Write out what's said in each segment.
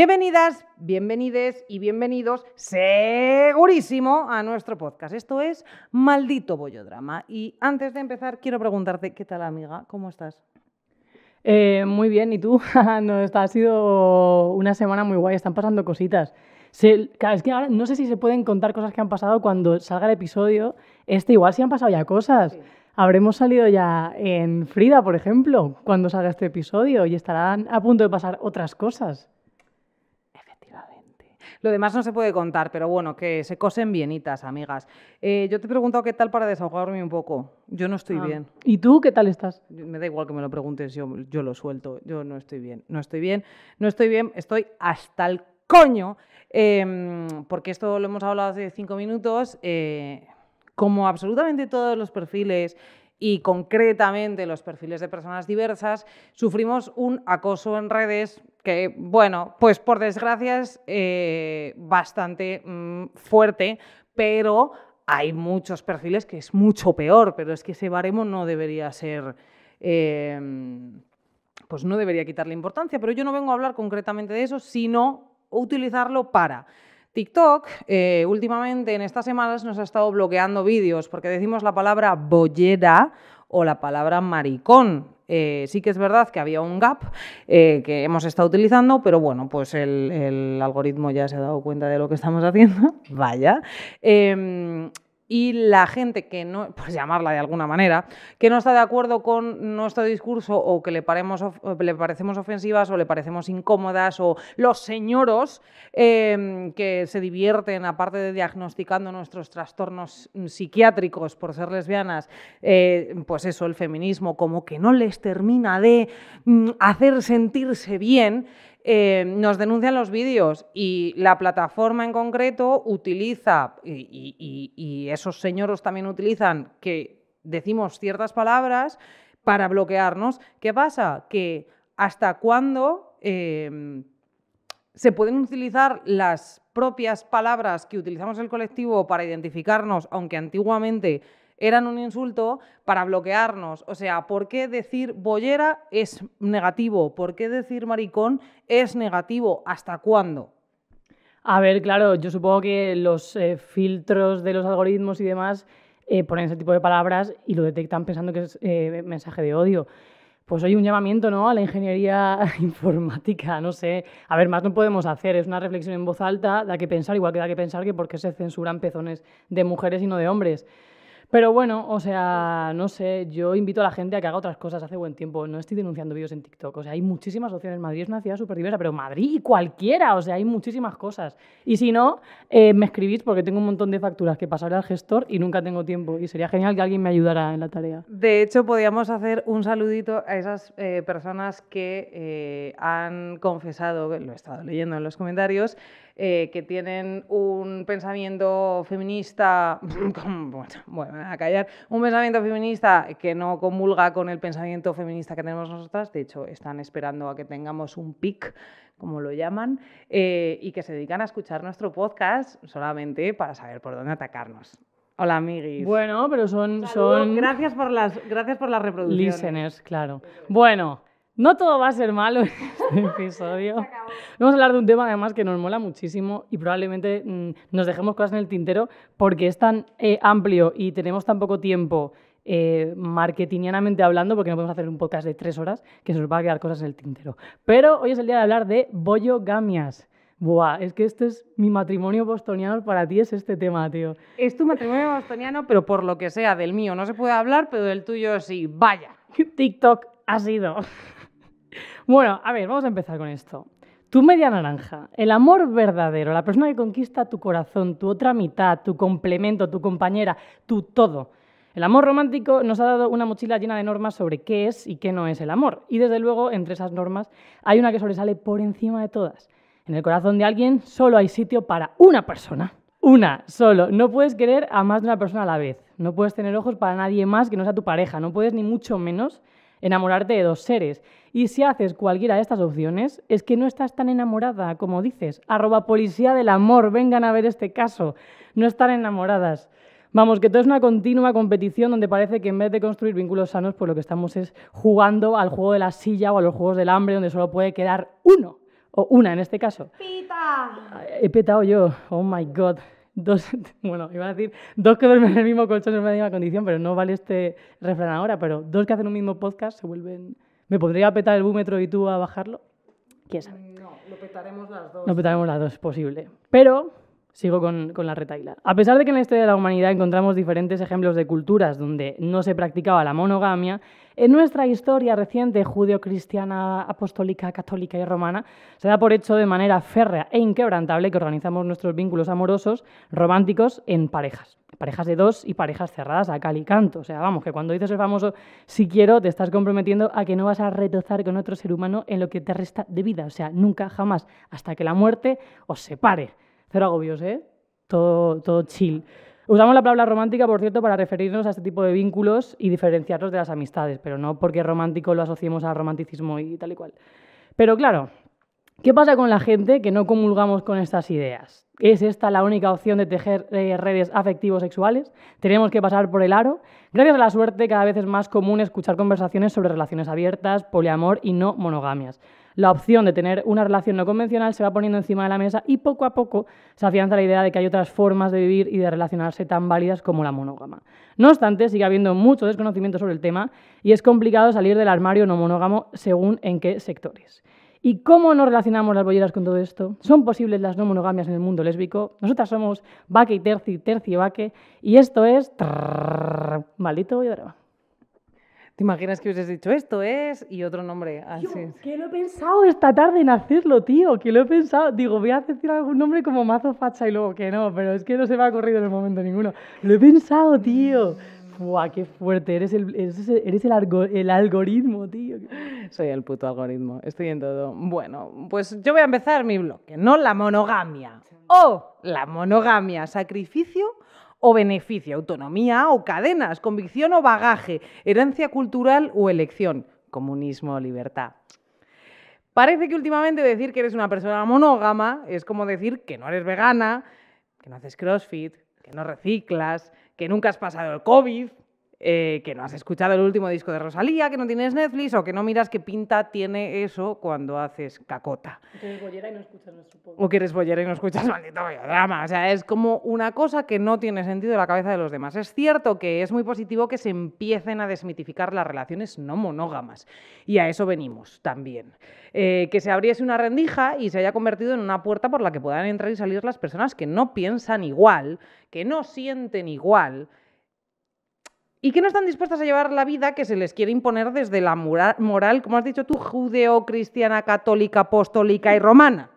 Bienvenidas, bienvenides y bienvenidos segurísimo a nuestro podcast. Esto es Maldito Bollodrama. Y antes de empezar, quiero preguntarte, ¿qué tal amiga? ¿Cómo estás? Eh, muy bien, ¿y tú? no, ha sido una semana muy guay, están pasando cositas. es que ahora no sé si se pueden contar cosas que han pasado cuando salga el episodio. Este igual sí han pasado ya cosas. Habremos salido ya en Frida, por ejemplo, cuando salga este episodio y estarán a punto de pasar otras cosas. Lo demás no se puede contar, pero bueno, que se cosen bienitas, amigas. Eh, yo te he preguntado qué tal para desahogarme un poco. Yo no estoy ah. bien. ¿Y tú qué tal estás? Me da igual que me lo preguntes, yo, yo lo suelto. Yo no estoy bien. No estoy bien, no estoy bien, estoy hasta el coño. Em, porque esto lo hemos hablado hace cinco minutos. Eh, como absolutamente todos los perfiles y concretamente los perfiles de personas diversas, sufrimos un acoso en redes que, bueno, pues por desgracia es eh, bastante mm, fuerte, pero hay muchos perfiles que es mucho peor, pero es que ese baremo no debería ser... Em, pues no debería quitarle importancia, pero yo no vengo a hablar concretamente de eso, sino utilizarlo para TikTok eh, últimamente en estas semanas nos ha estado bloqueando vídeos porque decimos la palabra bollera o la palabra maricón. Eh, sí que es verdad que había un gap eh, que hemos estado utilizando, pero bueno, pues el, algoritmo ya se ha dado cuenta de lo que estamos haciendo. Vaya. Em, y la gente que no, pues llamarla de alguna manera, que no está de acuerdo con nuestro discurso o que le, paremos, le parecemos ofensivas o le parecemos incómodas o los señoros em, que se divierten, aparte de diagnosticando nuestros trastornos psiquiátricos por ser lesbianas, eh, pues eso, el feminismo, como que no les termina de mm, hacer sentirse bien, eh, nos denuncian los vídeos y la plataforma en concreto utiliza, y, esos señores también utilizan, que decimos ciertas palabras para bloquearnos. ¿Qué pasa? Que hasta cuándo em, se pueden utilizar las propias palabras que utilizamos el colectivo para identificarnos, aunque antiguamente eran un insulto para bloquearnos. O sea, ¿por qué decir bollera es negativo? ¿Por qué decir maricón es negativo? ¿Hasta cuándo? A ver, claro, yo supongo que los eh, filtros de los algoritmos y demás eh, ponen ese tipo de palabras y lo detectan pensando que es eh, mensaje de odio. Pues hay un llamamiento ¿no? a la ingeniería informática, no sé. A ver, más no podemos hacer, es una reflexión en voz alta, da que pensar, igual que da que pensar que por qué se censuran pezones de mujeres y no de hombres. Pero bueno, o sea, no sé, yo invito a la gente a que haga otras cosas hace buen tiempo. No estoy denunciando vídeos en TikTok. O sea, hay muchísimas opciones. Madrid es una ciudad súper diversa, pero Madrid cualquiera, o sea, hay muchísimas cosas. Y si no, eh, me escribís porque tengo un montón de facturas que pasaré al gestor y nunca tengo tiempo. Y sería genial que alguien me ayudara en la tarea. De hecho, podríamos hacer un saludito a esas eh, personas que eh, han confesado, lo he estado leyendo en los comentarios, eh, que tienen un pensamiento feminista, bueno, a callar, un pensamiento feminista que no comulga con el pensamiento feminista que tenemos nosotras, de hecho están esperando a que tengamos un pic como lo llaman, eh, y que se dedican a escuchar nuestro podcast solamente para saber por dónde atacarnos. Hola, amiguis. Bueno, pero son... son... Gracias, por las, gracias por las reproducciones. Listeners, claro. Bueno, no todo va a ser malo en este episodio. Vamos a hablar de un tema además que nos mola muchísimo y probablemente mm, nos dejemos cosas en el tintero porque es tan eh, amplio y tenemos tan poco tiempo eh, marketingianamente hablando, porque no podemos hacer un podcast de tres horas, que se nos va a quedar cosas en el tintero. Pero hoy es el día de hablar de bollo gamias. Buah, es que este es mi matrimonio bostoniano, para ti es este tema, tío. Es tu matrimonio bostoniano, pero por lo que sea, del mío no se puede hablar, pero del tuyo sí. Vaya. TikTok ha sido. Bueno, a ver, vamos a empezar con esto. Tu media naranja, el amor verdadero, la persona que conquista tu corazón, tu otra mitad, tu complemento, tu compañera, tu todo. El amor romántico nos ha dado una mochila llena de normas sobre qué es y qué no es el amor. Y desde luego, entre esas normas, hay una que sobresale por encima de todas. En el corazón de alguien solo hay sitio para una persona. Una, solo. No puedes querer a más de una persona a la vez. No puedes tener ojos para nadie más que no sea tu pareja. No puedes ni mucho menos enamorarte de dos seres. Y si haces cualquiera de estas opciones, es que no estás tan enamorada como dices. Arroba policía del amor, vengan a ver este caso. No están enamoradas. Vamos, que todo es una continua competición donde parece que en vez de construir vínculos sanos, pues lo que estamos es jugando al juego de la silla o a los juegos del hambre donde solo puede quedar uno. o una en este caso. ¡Pita! He petado yo, oh my god. Dos, bueno, iba a decir dos que duermen en el mismo colchón en la misma condición, pero no vale este refrán ahora, pero dos que hacen un mismo podcast se vuelven... ¿Me podría petar el búmetro y tú a bajarlo? ¿Quién sabe? No, lo petaremos las dos. No petaremos las dos, posible. Pero sigo con, con la retaila. A pesar de que en la historia de la humanidad encontramos diferentes ejemplos de culturas donde no se practicaba la monogamia, en nuestra historia reciente judeo-cristiana, apostólica, católica y romana, se da por hecho de manera férrea e inquebrantable que organizamos nuestros vínculos amorosos románticos en parejas. Parejas de dos y parejas cerradas a cal y canto. O sea, vamos, que cuando dices el famoso si quiero, te estás comprometiendo a que no vas a retozar con otro ser humano en lo que te resta de vida. O sea, nunca, jamás, hasta que la muerte os separe. Cero agobios, ¿eh? Todo, todo chill. Usamos la palabra romántica, por cierto, para referirnos a este tipo de vínculos y diferenciarlos de las amistades, pero no porque romántico lo asociemos al romanticismo y tal y cual. Pero claro, ¿qué pasa con la gente que no comulgamos con estas ideas? ¿Es esta la única opción de tejer eh, redes afectivos sexuales? ¿Tenemos que pasar por el aro? Gracias a la suerte, cada vez es más común escuchar conversaciones sobre relaciones abiertas, poliamor y no monogamias la opción de tener una relación no convencional se va poniendo encima de la mesa y poco a poco se afianza la idea de que hay otras formas de vivir y de relacionarse tan válidas como la monógama. No obstante, sigue habiendo mucho desconocimiento sobre el tema y es complicado salir del armario no monógamo según en qué sectores. ¿Y cómo nos relacionamos las bolleras con todo esto? ¿Son posibles las no monogamias en el mundo lésbico? Nosotras somos vaque y terci, terci y vaque, y esto es... Maldito bolledrama. ¿Te imaginas que hubieses dicho esto es y otro nombre así? Tío, que lo he pensado esta tarde en hacerlo, tío, que lo he pensado. Digo, voy a decir algún nombre como mazo facha y luego que no, pero es que no se me ha ocurrido en el momento ninguno. Lo he pensado, tío. Buah, qué fuerte, eres el, eres el, el algoritmo, tío. Soy el puto algoritmo, estoy en todo. Bueno, pues yo voy a empezar mi bloque, no la monogamia. O la monogamia, sacrificio o beneficio, autonomía o cadenas, convicción o bagaje, herencia cultural o elección, comunismo o libertad. Parece que últimamente decir que eres una persona monógama es como decir que no eres vegana, que no haces crossfit, que no reciclas, que nunca has pasado el COVID, eh, que no has escuchado el último disco de Rosalía, que no tienes Netflix o que no miras qué pinta tiene eso cuando haces cacota. O que eres bollera y no escuchas nuestro O que eres bollera y no escuchas maldito drama. O sea, es como una cosa que no tiene sentido en la cabeza de los demás. Es cierto que es muy positivo que se empiecen a desmitificar las relaciones no monógamas. Y a eso venimos también. Eh, que se abriese una rendija y se haya convertido en una puerta por la que puedan entrar y salir las personas que no piensan igual, que no sienten igual y que no están dispuestas a llevar la vida que se les quiere imponer desde la moral, como has dicho tú, judeo-cristiana, católica, apostólica y romana.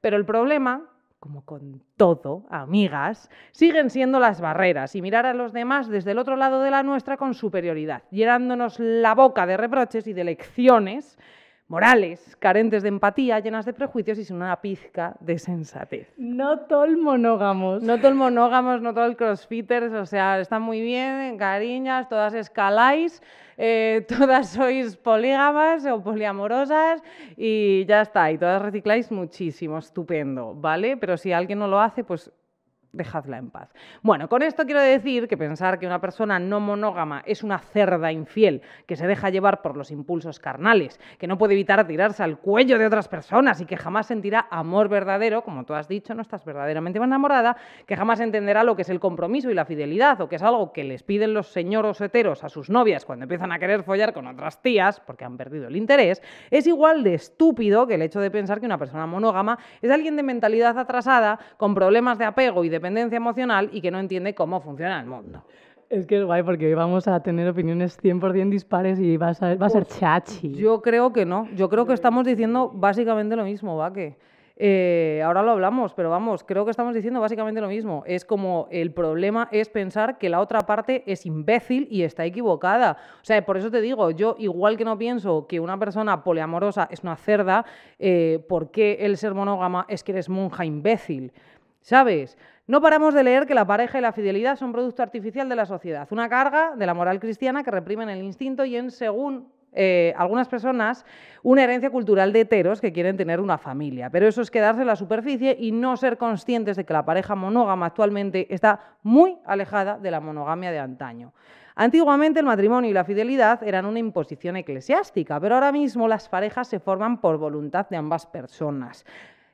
Pero el problema, como con todo, amigas, siguen siendo las barreras y mirar a los demás desde el otro lado de la nuestra con superioridad, llenándonos la boca de reproches y de lecciones morales, carentes de empatía, llenas de prejuicios y sin una pizca de sensatez. No todo el monógamos. No todo el monógamos, no todo el crossfitters, o sea, están muy bien, cariñas, todas escaláis, eh, todas sois polígamas o poliamorosas y ya está, y todas recicláis muchísimo, estupendo, ¿vale? Pero si alguien no lo hace, pues dejadla en paz. Bueno, con esto quiero decir que pensar que una persona no monógama es una cerda infiel que se deja llevar por los impulsos carnales, que no puede evitar tirarse al cuello de otras personas y que jamás sentirá amor verdadero, como tú has dicho, no estás verdaderamente enamorada, que jamás entenderá lo que es el compromiso y la fidelidad, o que es algo que les piden los señoros heteros a sus novias cuando empiezan a querer follar con otras tías, porque han perdido el interés, es igual de estúpido que el hecho de pensar que una persona monógama es alguien de mentalidad atrasada, con problemas de apego y de dependencia emocional y que no entiende cómo funciona el mundo. Es que es guay porque hoy vamos a tener opiniones 100% dispares y va a ser, va a ser chachi. Yo creo que no. Yo creo que estamos diciendo básicamente lo mismo, ¿va? Que eh, ahora lo hablamos, pero vamos, creo que estamos diciendo básicamente lo mismo. Es como el problema es pensar que la otra parte es imbécil y está equivocada. O sea, por eso te digo, yo igual que no pienso que una persona poliamorosa es una cerda, eh, ¿por qué el ser monógama es que eres monja imbécil? ¿Sabes? No paramos de leer que la pareja y la fidelidad son producto artificial de la sociedad, una carga de la moral cristiana que reprimen el instinto y en según eh, algunas personas una herencia cultural de heteros que quieren tener una familia, pero eso es quedarse en la superficie y no ser conscientes de que la pareja monógama actualmente está muy alejada de la monogamia de antaño. Antiguamente el matrimonio y la fidelidad eran una imposición eclesiástica, pero ahora mismo las parejas se forman por voluntad de ambas personas.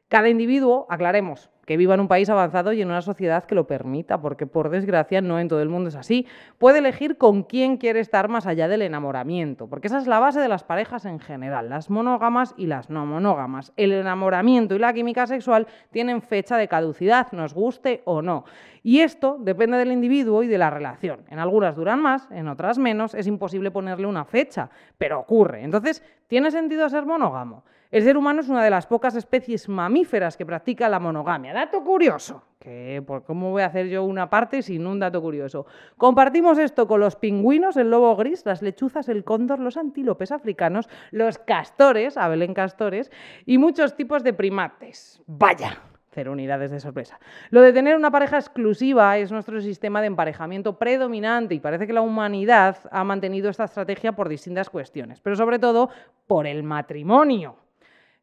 Cada individuo, aclaremos, que viva en un país avanzado y en una sociedad que lo permita, porque por desgracia no en todo el mundo es así, puede elegir con quién quiere estar más allá del enamoramiento, porque esa es la base de las parejas en general, las monógamas y las no monógamas. El enamoramiento y la química sexual tienen fecha de caducidad, nos guste o no. Y esto depende del individuo y de la relación. En algunas duran más, en otras menos, es imposible ponerle una fecha, pero ocurre. Entonces, ¿tiene sentido ser monógamo? El ser humano es una de las pocas especies mamíferas que practica la monogamia. Dato curioso, que por cómo voy a hacer yo una parte sin un dato curioso. Compartimos esto con los pingüinos, el lobo gris, las lechuzas, el cóndor, los antílopes africanos, los castores, Abelén castores, y muchos tipos de primates. Vaya, cero unidades de sorpresa. Lo de tener una pareja exclusiva es nuestro sistema de emparejamiento predominante y parece que la humanidad ha mantenido esta estrategia por distintas cuestiones, pero sobre todo por el matrimonio.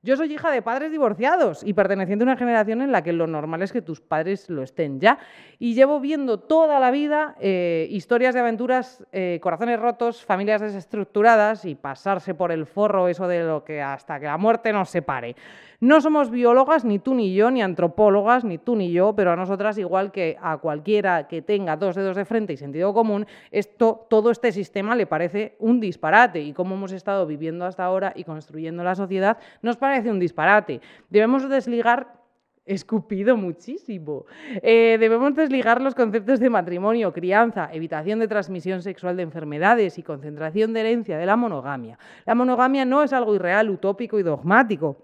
Yo soy hija de padres divorciados y perteneciente a una generación en la que lo normal es que tus padres lo estén ya. Y llevo viendo toda la vida eh, historias de aventuras, eh, corazones rotos, familias desestructuradas y pasarse por el forro eso de lo que hasta que la muerte nos separe. No somos biólogas, ni tú ni yo, ni antropólogas, ni tú ni yo, pero a nosotras, igual que a cualquiera que tenga dos dedos de frente y sentido común, esto, todo este sistema le parece un disparate. Y como hemos estado viviendo hasta ahora y construyendo la sociedad, nos parece un disparate. Debemos desligar escupido muchísimo. Eh, debemos desligar los conceptos de matrimonio, crianza, evitación de transmisión sexual de enfermedades y concentración de herencia de la monogamia. La monogamia no es algo irreal, utópico y dogmático.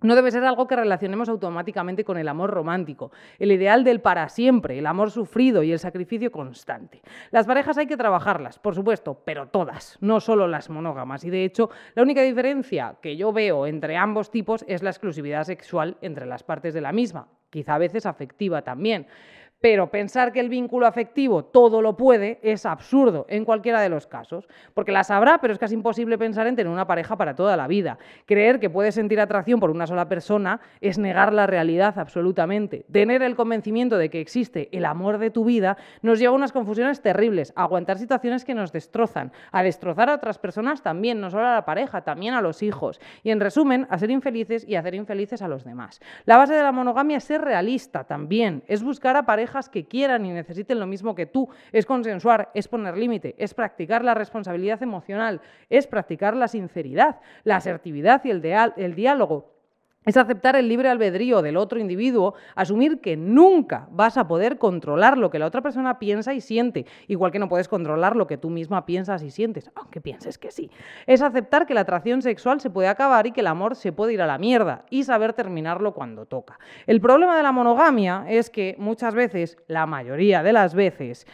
No debe ser algo que relacionemos automáticamente con el amor romántico, el ideal del para siempre, el amor sufrido y el sacrificio constante. Las parejas hay que trabajarlas, por supuesto, pero todas, no solo las monógamas. Y de hecho, la única diferencia que yo veo entre ambos tipos es la exclusividad sexual entre las partes de la misma, quizá a veces afectiva también. Pero pensar que el vínculo afectivo todo lo puede es absurdo en cualquiera de los casos, porque las habrá, pero es casi imposible pensar en tener una pareja para toda la vida. Creer que puedes sentir atracción por una sola persona es negar la realidad absolutamente. Tener el convencimiento de que existe el amor de tu vida nos lleva a unas confusiones terribles, a aguantar situaciones que nos destrozan, a destrozar a otras personas también, no solo a la pareja, también a los hijos, y en resumen, a ser infelices y hacer infelices a los demás. La base de la monogamia es ser realista también, es buscar a parejas que quieran y necesiten lo mismo que tú. Es consensuar, es poner límite, es practicar la responsabilidad emocional, es practicar la sinceridad, la asertividad y el, el diálogo es aceptar el libre albedrío del otro individuo, asumir que nunca vas a poder controlar lo que la otra persona piensa y siente, igual que no puedes controlar lo que tú misma piensas y sientes, aunque pienses que sí. Es aceptar que la atracción sexual se puede acabar y que el amor se puede ir a la mierda y saber terminarlo cuando toca. El problema de la monogamia es que muchas veces, la mayoría de las veces,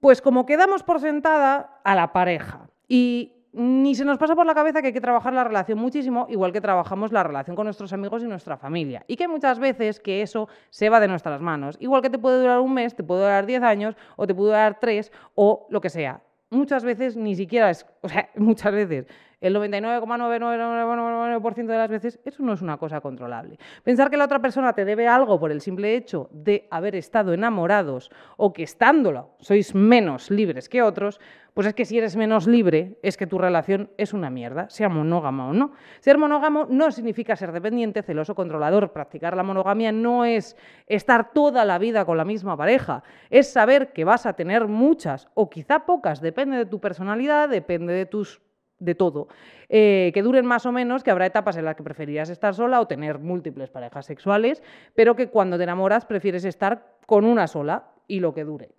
pues como quedamos por sentada a la pareja y ni se nos pasa por la cabeza que hay que trabajar la relación muchísimo, igual que trabajamos la relación con nuestros amigos y nuestra familia. Y que muchas veces que eso se va de nuestras manos. Igual que te puede durar un mes, te puede durar 10 años, o te puede durar 3, o lo que sea. Muchas veces ni siquiera es, o sea, muchas veces el 99,999% de las veces, eso no es una cosa controlable. Pensar que la otra persona te debe algo por el simple hecho de haber estado enamorados o que estándolo sois menos libres que otros, pues es que si eres menos libre, es que tu relación es una mierda, sea monógama o no. Ser monógamo no significa ser dependiente, celoso, controlador. Practicar la monogamia no es estar toda la vida con la misma pareja, es saber que vas a tener muchas o quizá pocas, depende de tu personalidad, depende de tus de todo, eh, que duren más o menos, que habrá etapas en las que preferirías estar sola o tener múltiples parejas sexuales, pero que cuando te enamoras prefieres estar con una sola y lo que dure.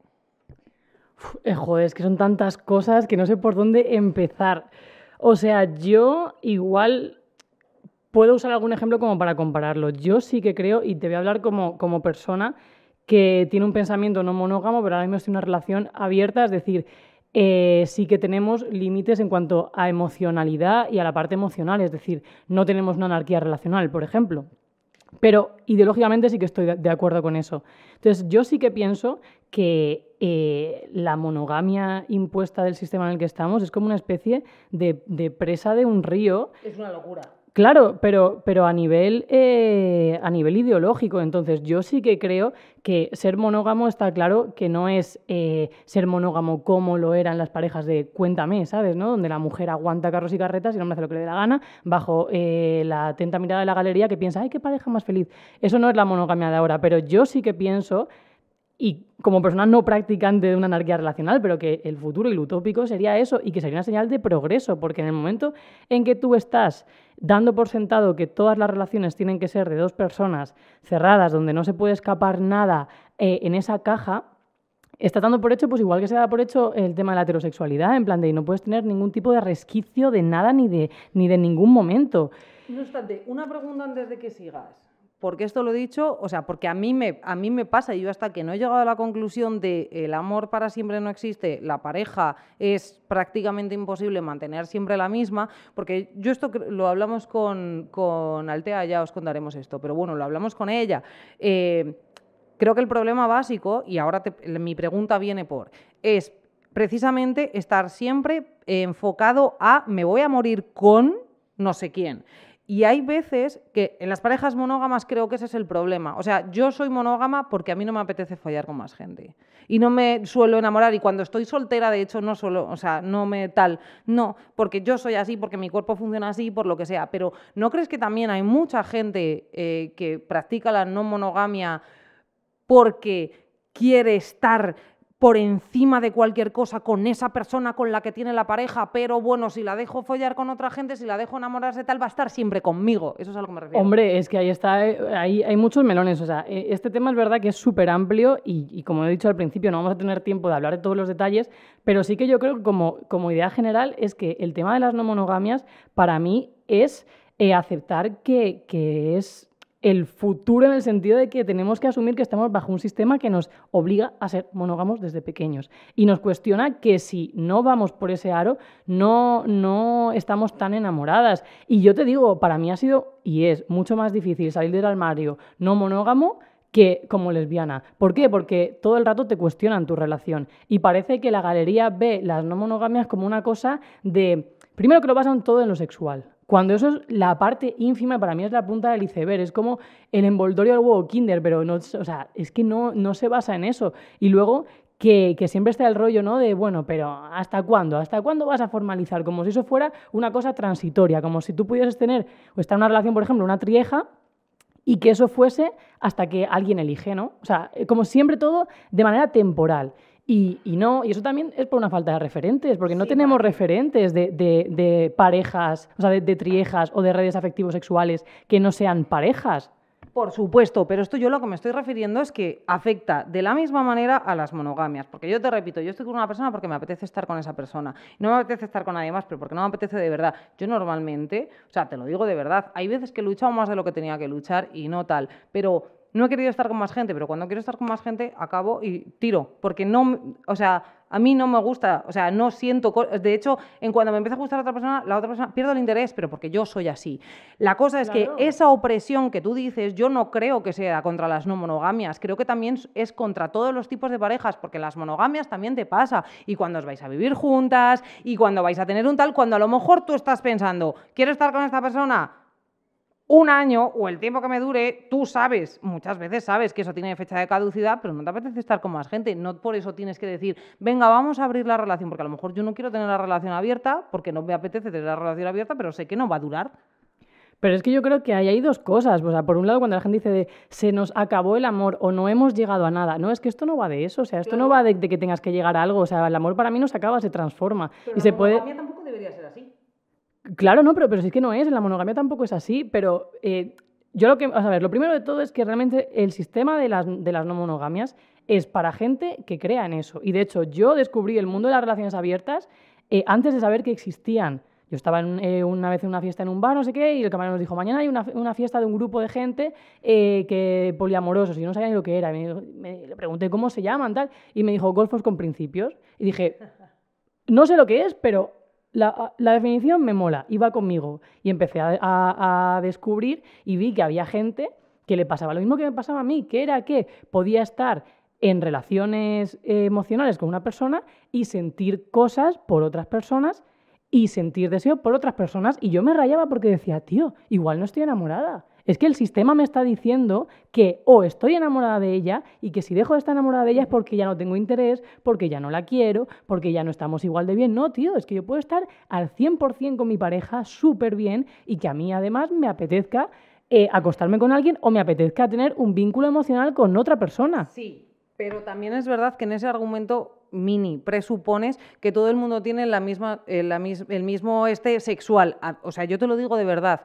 Eh, joder, es que son tantas cosas que no sé por dónde empezar. O sea, yo igual puedo usar algún ejemplo como para compararlo. Yo sí que creo, y te voy a hablar como, como persona que tiene un pensamiento no monógamo, pero ahora mismo en una relación abierta, es decir, eh, sí que tenemos límites en cuanto a emocionalidad y a la parte emocional, es decir, no tenemos una anarquía relacional, por ejemplo. Pero ideológicamente sí que estoy de acuerdo con eso. Entonces, yo sí que pienso que eh, la monogamia impuesta del sistema en el que estamos es como una especie de, de presa de un río. Es una locura. Claro, pero, pero a, nivel, eh, a nivel ideológico. Entonces, yo sí que creo que ser monógamo está claro que no es eh, ser monógamo como lo eran las parejas de Cuéntame, ¿sabes? ¿no? Donde la mujer aguanta carros y carretas y el hombre hace lo que le dé la gana, bajo eh, la atenta mirada de la galería que piensa, ¡ay, qué pareja más feliz! Eso no es la monogamia de ahora, pero yo sí que pienso y como persona no practicante de una anarquía relacional, pero que el futuro y lo utópico sería eso y que sería una señal de progreso, porque en el momento en que tú estás dando por sentado que todas las relaciones tienen que ser de dos personas cerradas, donde no se puede escapar nada eh, en esa caja, está dando por hecho, pues igual que se da por hecho el tema de la heterosexualidad, en plan de no puedes tener ningún tipo de resquicio de nada ni de, ni de ningún momento. No obstante, una pregunta antes de que sigas porque esto lo he dicho, o sea, porque a mí me, a mí me pasa, y yo hasta que no he llegado a la conclusión de el amor para siempre no existe, la pareja es prácticamente imposible mantener siempre la misma, porque yo esto lo hablamos con, con Altea, ya os contaremos esto, pero bueno, lo hablamos con ella. Eh, creo que el problema básico, y ahora mi pregunta viene por, es precisamente estar siempre enfocado a me voy a morir con no sé quién. Y hay veces que en las parejas monógamas creo que ese es el problema. O sea, yo soy monógama porque a mí no me apetece follar con más gente. Y no me suelo enamorar. Y cuando estoy soltera, de hecho, no solo, o sea, no me tal. No, porque yo soy así, porque mi cuerpo funciona así, por lo que sea. Pero ¿no crees que también hay mucha gente eh, que practica la no monogamia porque quiere estar por encima de cualquier cosa con esa persona con la que tiene la pareja, pero bueno, si la dejo follar con otra gente, si la dejo enamorarse tal, va a estar siempre conmigo. Eso es a lo que me refiero. Hombre, es que ahí está, eh, ahí hay muchos melones. O sea, eh, este tema es verdad que es súper amplio y, como he dicho al principio, no vamos a tener tiempo de hablar de todos los detalles, pero sí que yo creo que como, como idea general es que el tema de las no monogamias para mí es eh, aceptar que, que es el futuro en el sentido de que tenemos que asumir que estamos bajo un sistema que nos obliga a ser monógamos desde pequeños y nos cuestiona que si no vamos por ese aro, no, no estamos tan enamoradas. Y yo te digo, para mí ha sido y es mucho más difícil salir del armario no monógamo que como lesbiana. ¿Por qué? Porque todo el rato te cuestionan tu relación y parece que la galería ve las no monogamias como una cosa de, primero que lo basan todo en lo sexual. Cuando eso es la parte ínfima, para mí es la punta del iceberg, es como el envoltorio del huevo Kinder, pero no, o sea, es que no, no se basa en eso. Y luego que, que, siempre está el rollo, ¿no? De, bueno, pero ¿hasta cuándo? ¿Hasta cuándo vas a formalizar? Como si eso fuera una cosa transitoria, como si tú pudieras tener o estar en una relación, por ejemplo, una trieja, y que eso fuese hasta que alguien elige, ¿no? O sea, como siempre todo de manera temporal. Y, no, y eso también es por una falta de referentes, porque no tenemos referentes de, parejas, o sea, de, triejas o de redes afectivos sexuales que no sean parejas. Por supuesto, pero esto yo lo que me estoy refiriendo es que afecta de la misma manera a las monogamias. Porque yo te repito, yo estoy con una persona porque me apetece estar con esa persona. Y no me apetece estar con nadie más, pero porque no me apetece de verdad. Yo normalmente, o sea, te lo digo de verdad, hay veces que he luchado más de lo que tenía que luchar y no tal. Pero no he querido estar con más gente, pero cuando quiero estar con más gente acabo y tiro, porque no, o sea, a mí no me gusta, o sea, no siento, de hecho, en cuando me empieza a gustar otra persona, la otra persona pierdo el interés, pero porque yo soy así. La cosa es que esa opresión que tú dices, yo no creo que sea contra las no monogamias, creo que también es contra todos los tipos de parejas, porque las monogamias también te pasa, y cuando os vais a vivir juntas, y cuando vais a tener un tal, cuando a lo mejor tú estás pensando, quiero estar con esta persona, un año o el tiempo que me dure, tú sabes, muchas veces sabes que eso tiene fecha de caducidad, pero no te apetece estar con más gente. No por eso tienes que decir, venga, vamos a abrir la relación, porque a lo mejor yo no quiero tener la relación abierta, porque no me apetece tener la relación abierta, pero sé que no va a durar. Pero es que yo creo que hay, hay dos cosas. O sea, por un lado, cuando la gente dice de se nos acabó el amor o no hemos llegado a nada. No, es que esto no va de eso. O sea, esto no va de, que tengas que llegar a algo. O sea, el amor para mí no se acaba, se transforma. y se puede. tampoco debería ser. Claro, no, pero, pero sí que no es, la monogamia tampoco es así, pero eh, yo lo que, a ver, lo primero de todo es que realmente el sistema de las, de las no monogamias es para gente que crea en eso. Y de hecho, yo descubrí el mundo de las relaciones abiertas eh, antes de saber que existían. Yo estaba eh, una vez en una fiesta en un bar, no sé qué, y el camarero nos dijo, mañana hay una, fiesta de un grupo de gente que poliamorosos, y no sabía ni lo que era. me, le pregunté cómo se llaman, tal, y me dijo, golfos con principios. Y dije, no sé lo que es, pero la, definición me mola, iba conmigo y empecé a, descubrir y vi que había gente que le pasaba lo mismo que me pasaba a mí, que era que podía estar en relaciones eh, emocionales con una persona y sentir cosas por otras personas y sentir deseo por otras personas. Y yo me rayaba porque decía, tío, igual no estoy enamorada. Es que el sistema me está diciendo que o estoy enamorada de ella y que si dejo de estar enamorada de ella es porque ya no tengo interés, porque ya no la quiero, porque ya no estamos igual de bien. No, tío, es que yo puedo estar al 100% con mi pareja súper bien y que a mí además me apetezca eh, acostarme con alguien o me apetezca tener un vínculo emocional con otra persona. Sí, pero también es verdad que en ese argumento mini presupones que todo el mundo tiene la misma, eh, el mismo este sexual. O sea, yo te lo digo de verdad.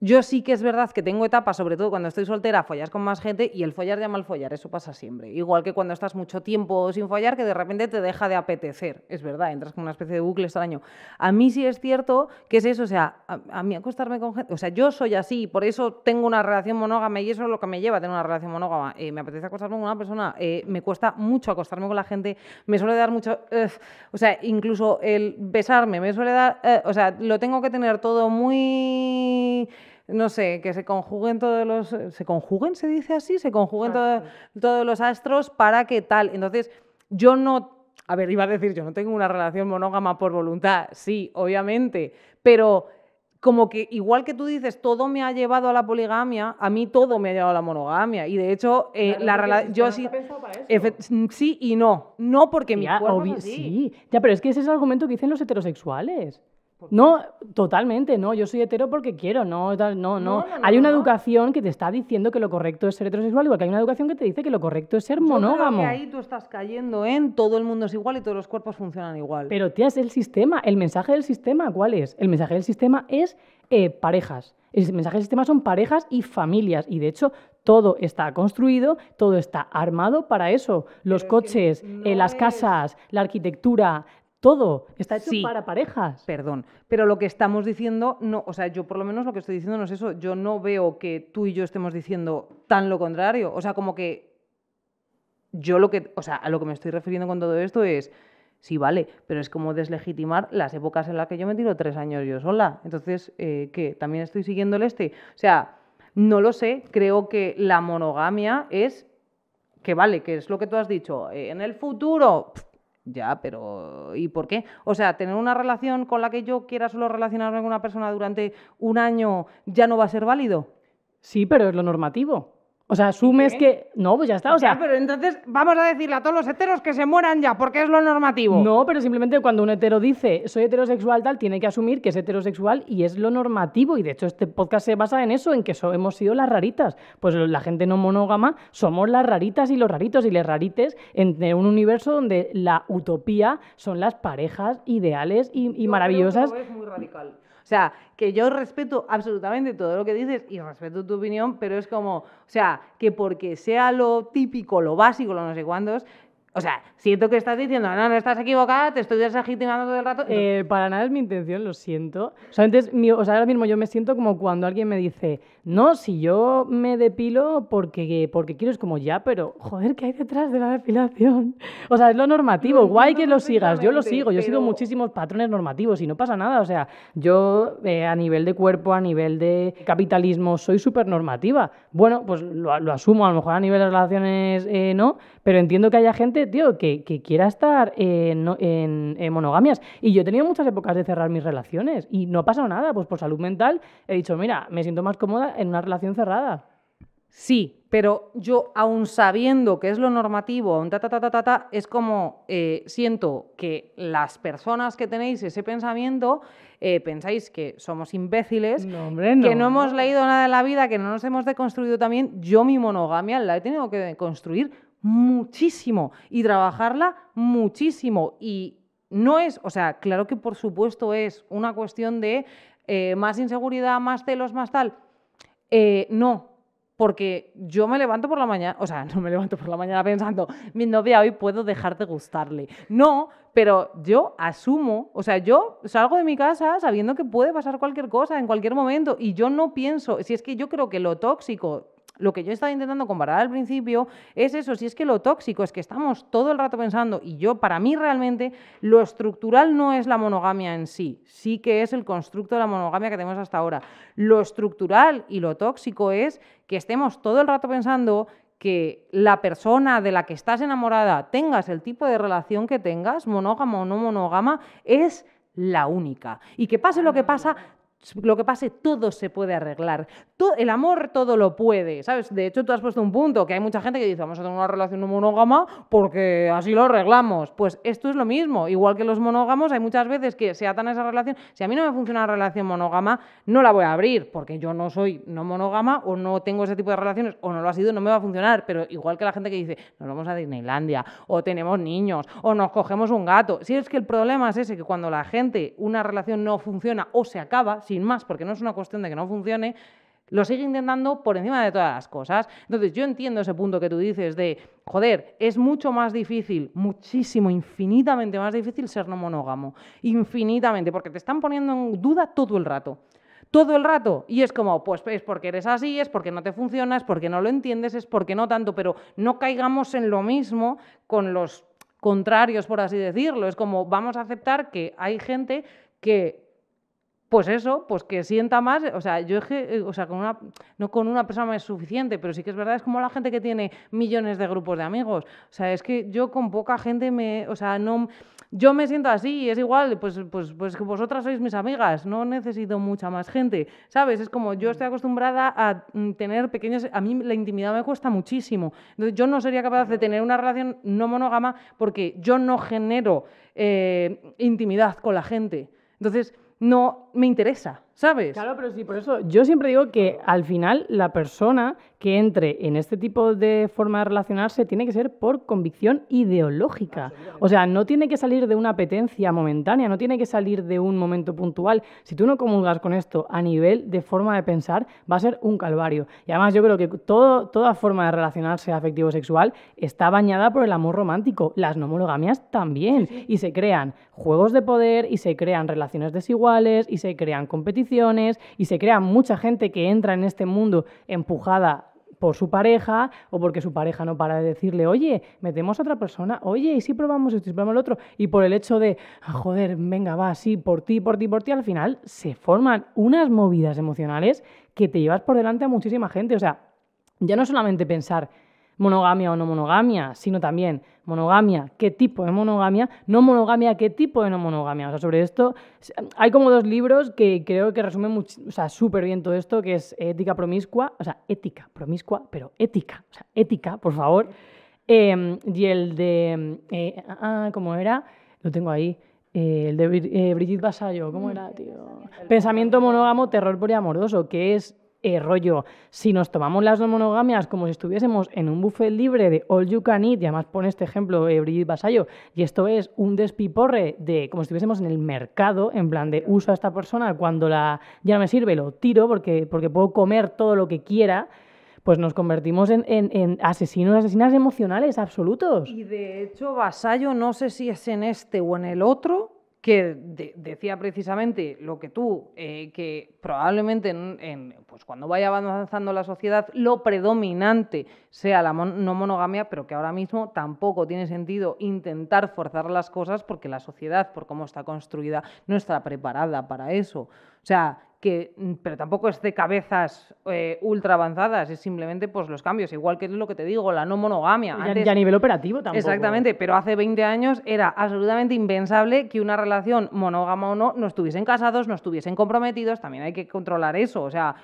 Yo sí que es verdad que tengo etapas, sobre todo cuando estoy soltera, follar con más gente y el follar llama al follar, eso pasa siempre. Igual que cuando estás mucho tiempo sin follar, que de repente te deja de apetecer. Es verdad, entras con una especie de bucle extraño. A mí sí es cierto que es eso, o sea, a, mí acostarme con gente, o sea, yo soy así, por eso tengo una relación monógama y eso es lo que me lleva a tener una relación monógama. Eh, me apetece acostarme con una persona, eh, me cuesta mucho acostarme con la gente, me suele dar mucho, o sea, incluso el besarme me suele dar, eh, o sea, lo tengo que tener todo muy no sé, que se conjuguen todos los... ¿Se conjuguen, se dice así? Se conjuguen todos los astros para que tal. Entonces, yo no... A ver, iba a decir, yo no tengo una relación monógama por voluntad, sí, obviamente, pero como que igual que tú dices, todo me ha llevado a la poligamia, a mí todo me ha llevado a la monogamia. Y de hecho, eh, la relación. Yo sí. Sí y no. No porque mi cuerpo Sí, ya, pero es que ese es el argumento que dicen los heterosexuales. No, totalmente, no. Yo soy hetero porque quiero, no, no, no. hay una educación que te está diciendo que lo correcto es ser heterosexual, igual que hay una educación que te dice que lo correcto es ser monógamo. Yo ahí tú estás cayendo en todo el mundo es igual y todos los cuerpos funcionan igual. Pero, tía, es el sistema. El mensaje del sistema, ¿cuál es? El mensaje del sistema es eh, parejas. El mensaje del sistema son parejas y familias. Y de hecho, todo está construido, todo está armado para eso. Los coches, eh, las casas, la arquitectura, todo está hecho para parejas. Perdón, pero lo que estamos diciendo, no, o sea, yo por lo menos lo que estoy diciendo no es eso. Yo no veo que tú y yo estemos diciendo tan lo contrario. O sea, como que yo lo que, o sea, a lo que me estoy refiriendo con todo esto es, sí, vale, pero es como deslegitimar las épocas en las que yo me tiro tres años yo sola. Entonces, eh, ¿qué? ¿También estoy siguiendo el este? O sea, no lo sé, creo que la monogamia es que vale, que es lo que tú has dicho, eh, en el futuro, ya, pero ¿y por qué? O sea, tener una relación con la que yo quiera solo relacionarme con una persona durante un año ya no va a ser válido. Sí, pero es lo normativo. O sea, asumes que. No, pues ya está. O sea, pero entonces vamos a decirle a todos los heteros que se mueran ya, porque es lo normativo. No, pero simplemente cuando un hetero dice soy heterosexual, tal, tiene que asumir que es heterosexual y es lo normativo. Y de hecho, este podcast se basa en eso, en que hemos sido las raritas. Pues la gente no monógama somos las raritas y los raritos y les rarites en un universo donde la utopía son las parejas ideales y, maravillosas. es muy radical. O sea, que yo respeto absolutamente todo lo que dices y respeto tu opinión, pero es como, o sea, que porque sea lo típico, lo básico, lo no sé cuántos, o sea, siento que estás diciendo, no, no estás equivocada, te estoy deslegitimando todo el rato. Eh, para nada es mi intención, lo siento. Solamente es o sea, ahora mismo yo me siento como cuando alguien me dice, no, si yo me depilo porque, porque quiero, es como ya, pero joder, ¿qué hay detrás de la depilación? O sea, es lo normativo, guay que lo sigas, yo lo sigo, yo sigo muchísimos patrones normativos y no pasa nada. O sea, yo eh, a nivel de cuerpo, a nivel de capitalismo, soy súper normativa. Bueno, pues lo, asumo, a lo mejor a nivel de relaciones eh, no, pero entiendo que haya gente tío, que, quiera estar en, en, monogamias. Y yo he tenido muchas épocas de cerrar mis relaciones y no ha pasado nada. Pues por salud mental he dicho, mira, me siento más cómoda en una relación cerrada. Sí, pero yo, aún sabiendo que es lo normativo, aún ta, ta, ta, ta, ta, es como eh, siento que las personas que tenéis ese pensamiento eh, pensáis que somos imbéciles, que no hemos leído nada de la vida, que no nos hemos deconstruido también. Yo mi monogamia la he tenido que deconstruir muchísimo y trabajarla muchísimo. Y no es, o sea, claro que por supuesto es una cuestión de eh, más inseguridad, más celos, más tal. Eh, no, porque yo me levanto por la mañana, o sea, no me levanto por la mañana pensando, mi novia hoy puedo dejar de gustarle. No, pero yo asumo, o sea, yo salgo de mi casa sabiendo que puede pasar cualquier cosa en cualquier momento y yo no pienso, si es que yo creo que lo tóxico lo que yo estaba intentando comparar al principio es eso, si es que lo tóxico es que estamos todo el rato pensando, y yo para mí realmente lo estructural no es la monogamia en sí, sí que es el constructo de la monogamia que tenemos hasta ahora. Lo estructural y lo tóxico es que estemos todo el rato pensando que la persona de la que estás enamorada tengas el tipo de relación que tengas, monógama o no monógama, es la única. Y que pase lo que pasa, lo que pase, todo se puede arreglar. el amor todo lo puede, ¿sabes? De hecho, tú has puesto un punto, que hay mucha gente que dice, vamos a tener una relación monógama porque así lo arreglamos. Pues esto es lo mismo. Igual que los monógamos, hay muchas veces que se atan a esa relación. Si a mí no me funciona una relación monógama, no la voy a abrir porque yo no soy no monógama o no tengo ese tipo de relaciones o no lo ha sido, no me va a funcionar. Pero igual que la gente que dice, nos vamos a Disneylandia o tenemos niños o nos cogemos un gato. Si es que el problema es ese, que cuando la gente, una relación no funciona o se acaba, sin más, porque no es una cuestión de que no funcione, lo sigue intentando por encima de todas las cosas. Entonces, yo entiendo ese punto que tú dices de, joder, es mucho más difícil, muchísimo, infinitamente más difícil ser no monógamo. Infinitamente, porque te están poniendo en duda todo el rato. Todo el rato. Y es como, pues es porque eres así, es porque no te funciona, es porque no lo entiendes, es porque no tanto, pero no caigamos en lo mismo con los contrarios, por así decirlo. Es como, vamos a aceptar que hay gente que pues eso, pues que sienta más, o sea, yo es que, eh, o sea, con una, no con una persona es suficiente, pero sí que es verdad, es como la gente que tiene millones de grupos de amigos, o sea, es que yo con poca gente me, o sea, no, yo me siento así, es igual, pues, pues, pues que vosotras sois mis amigas, no necesito mucha más gente, ¿sabes? Es como yo estoy acostumbrada a mm, tener pequeños, a mí la intimidad me cuesta muchísimo, entonces yo no sería capaz de tener una relación no monógama porque yo no genero eh, intimidad con la gente, entonces no me interesa, ¿sabes? Claro, pero sí, por eso yo siempre digo que al final la persona que entre en este tipo de forma de relacionarse tiene que ser por convicción ideológica. O sea, no tiene que salir de una apetencia momentánea, no tiene que salir de un momento puntual. Si tú no comulgas con esto a nivel de forma de pensar, va a ser un calvario. Y además yo creo que todo, toda forma de relacionarse afectivo-sexual está bañada por el amor romántico. Las no monogamias también. Y se crean juegos de poder y se crean relaciones desiguales y se crean competiciones y se crea mucha gente que entra en este mundo empujada por su pareja o porque su pareja no para de decirle, oye, metemos a otra persona, oye, y si probamos esto, y si probamos lo otro, y por el hecho de, ah, joder, venga, va, sí, por ti, por ti, por ti, al final se forman unas movidas emocionales que te llevas por delante a muchísima gente. O sea, ya no solamente pensar monogamia o no monogamia, sino también monogamia, qué tipo de monogamia, no monogamia, qué tipo de no monogamia. O sea, sobre esto hay como dos libros que creo que resumen súper bien todo esto, que es Ética Promiscua, o sea, ética promiscua, pero ética, o sea, ética, por favor. Em, y el de, eh, ah, ¿cómo era? Lo tengo ahí. Eh, el de eh, Brigitte Basayo, ¿cómo era, tío? Pensamiento monógamo, terror poliamoroso, que es eh, rollo, si nos tomamos las no monogamias como si estuviésemos en un buffet libre de all you can eat, y además pone este ejemplo eh, Brigitte Basayo, y esto es un despiporre de como si estuviésemos en el mercado, en plan de uso a esta persona, cuando la ya no me sirve, lo tiro porque, porque puedo comer todo lo que quiera, pues nos convertimos en, en, en asesinos, asesinas emocionales absolutos. Y de hecho, Basayo, no sé si es en este o en el otro, que decía precisamente lo que tú, eh, que probablemente en, pues cuando vaya avanzando la sociedad lo predominante sea la no monogamia, pero que ahora mismo tampoco tiene sentido intentar forzar las cosas porque la sociedad, por cómo está construida, no está preparada para eso. O sea, que, mm, pero tampoco es de cabezas eh, ultra avanzadas, es simplemente pues, los cambios, igual que es lo que te digo, la no monogamia. y a nivel operativo tampoco. Exactamente, pero hace 20 años era absolutamente impensable que una relación monógama o no no estuviesen casados, no estuviesen comprometidos, también hay que controlar eso, o sea,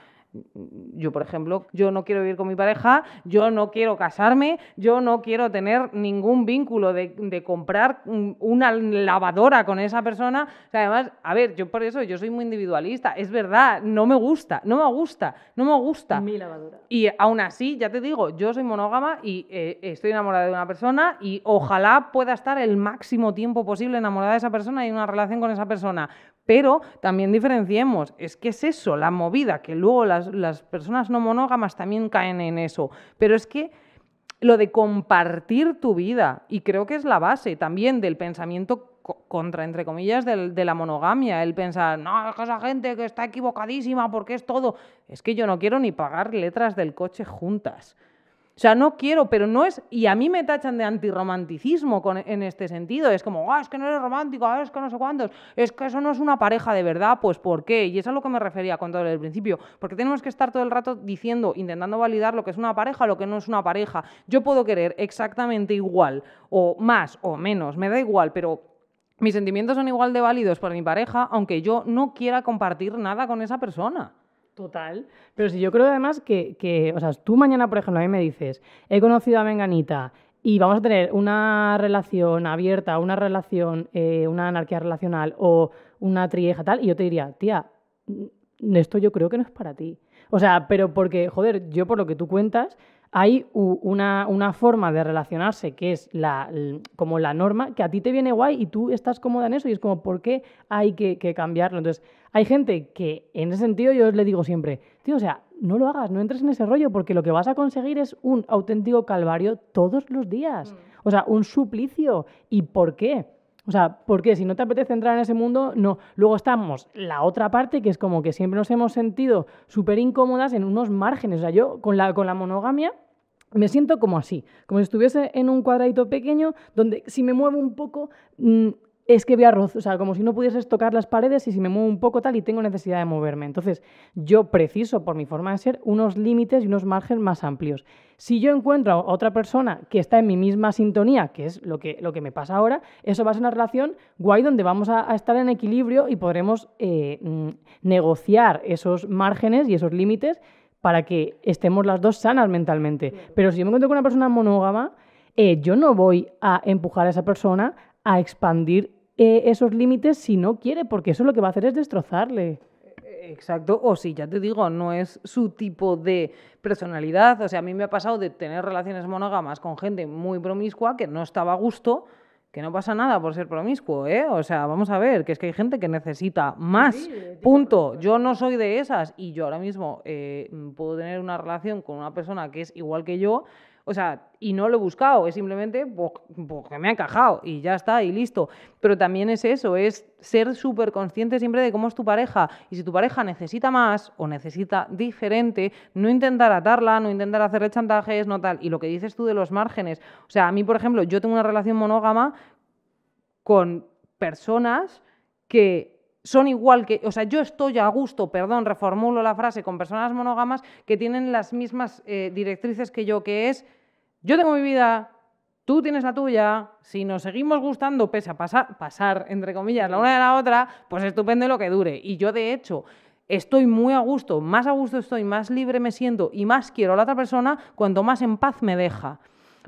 yo, por ejemplo, yo no quiero vivir con mi pareja, yo no quiero casarme, yo no quiero tener ningún vínculo de, comprar una lavadora con esa persona. además, a ver, yo por eso yo soy muy individualista. Es verdad, no me gusta, no me gusta, no me gusta. Mi lavadora. Y aún así, ya te digo, yo soy monógama y eh, estoy enamorada de una persona y ojalá pueda estar el máximo tiempo posible enamorada de esa persona y en una relación con esa persona. Pero también diferenciemos, es que es eso, la movida, que luego las, personas no monógamas también caen en eso. Pero es que lo de compartir tu vida. Y creo que es la base también del pensamiento contra, entre comillas, de la monogamia. El pensar, no, es que esa gente que está equivocadísima porque es todo. Es que yo no quiero ni pagar letras del coche juntas. O sea, no quiero, pero no es. Y a mí me tachan de antirromanticismo en este sentido. Es como, ah, es que no eres romántico, ah, es que no sé cuántos, es que eso no es una pareja de verdad, pues ¿por qué? Y es a lo que me refería con todo el principio. Porque tenemos que estar todo el rato diciendo, intentando validar lo que es una pareja, lo que no es una pareja. Yo puedo querer exactamente igual, o más o menos, me da igual, pero mis sentimientos son igual de válidos por mi pareja, aunque yo no quiera compartir nada con esa persona. Total. Pero si yo creo además que, o sea, tú mañana, por ejemplo, a mí me dices, he conocido a Menganita y vamos a tener una relación abierta, una relación, eh, una anarquía relacional o una trieja tal, y yo te diría, tía, esto yo creo que no es para ti. O sea, pero porque, joder, yo por lo que tú cuentas, hay una, una, forma de relacionarse que es la, como la norma, que a ti te viene guay y tú estás cómoda en eso y es como, ¿por qué hay que, que cambiarlo? Entonces, hay gente que en ese sentido yo le digo siempre, tío, o sea, no lo hagas, no entres en ese rollo porque lo que vas a conseguir es un auténtico calvario todos los días. Mm. O sea, un suplicio. ¿Y por qué? O sea, ¿por qué? Si no te apetece entrar en ese mundo, no. Luego estamos la otra parte, que es como que siempre nos hemos sentido súper incómodas en unos márgenes. O sea, yo con la, con la monogamia me siento como así, como si estuviese en un cuadradito pequeño donde si me muevo un poco... Mm, es que voy a roz, o sea, como si no pudieses tocar las paredes y si me muevo un poco tal y tengo necesidad de moverme. Entonces, yo preciso, por mi forma de ser, unos límites y unos márgenes más amplios. Si yo encuentro a otra persona que está en mi misma sintonía, que es lo que, lo que me pasa ahora, eso va a ser una relación guay donde vamos a, estar en equilibrio y podremos eh, mm, negociar esos márgenes y esos límites para que estemos las dos sanas mentalmente. Pero si yo me encuentro con una persona monógama, eh, yo no voy a empujar a esa persona a expandir eh, esos límites si no quiere, porque eso lo que va a hacer es destrozarle. Exacto, o si ya te digo, no es su tipo de personalidad. O sea, a mí me ha pasado de tener relaciones monógamas con gente muy promiscua que no estaba a gusto, que no pasa nada por ser promiscuo, ¿eh? O sea, vamos a ver, que es que hay gente que necesita más. punto. Yo no soy de esas y yo ahora mismo eh, puedo tener una relación con una persona que es igual que yo o sea, y no lo he buscado, es simplemente porque me ha encajado y ya está, y listo. Pero también es eso, es ser súper consciente siempre de cómo es tu pareja. Y si tu pareja necesita más o necesita diferente, no intentar atarla, no intentar hacerle chantajes, no tal. Y lo que dices tú de los márgenes. O sea, a mí, por ejemplo, yo tengo una relación monógama con personas que son igual que, o sea, yo estoy a gusto, perdón, reformulo la frase, con personas monógamas que tienen las mismas eh, directrices que yo, que es, yo tengo mi vida, tú tienes la tuya, si nos seguimos gustando, pese a pasar, pasar, entre comillas, la una de la otra, pues estupendo lo que dure. Y yo, de hecho, estoy muy a gusto, más a gusto estoy, más libre me siento y más quiero a la otra persona, cuanto más en paz me deja.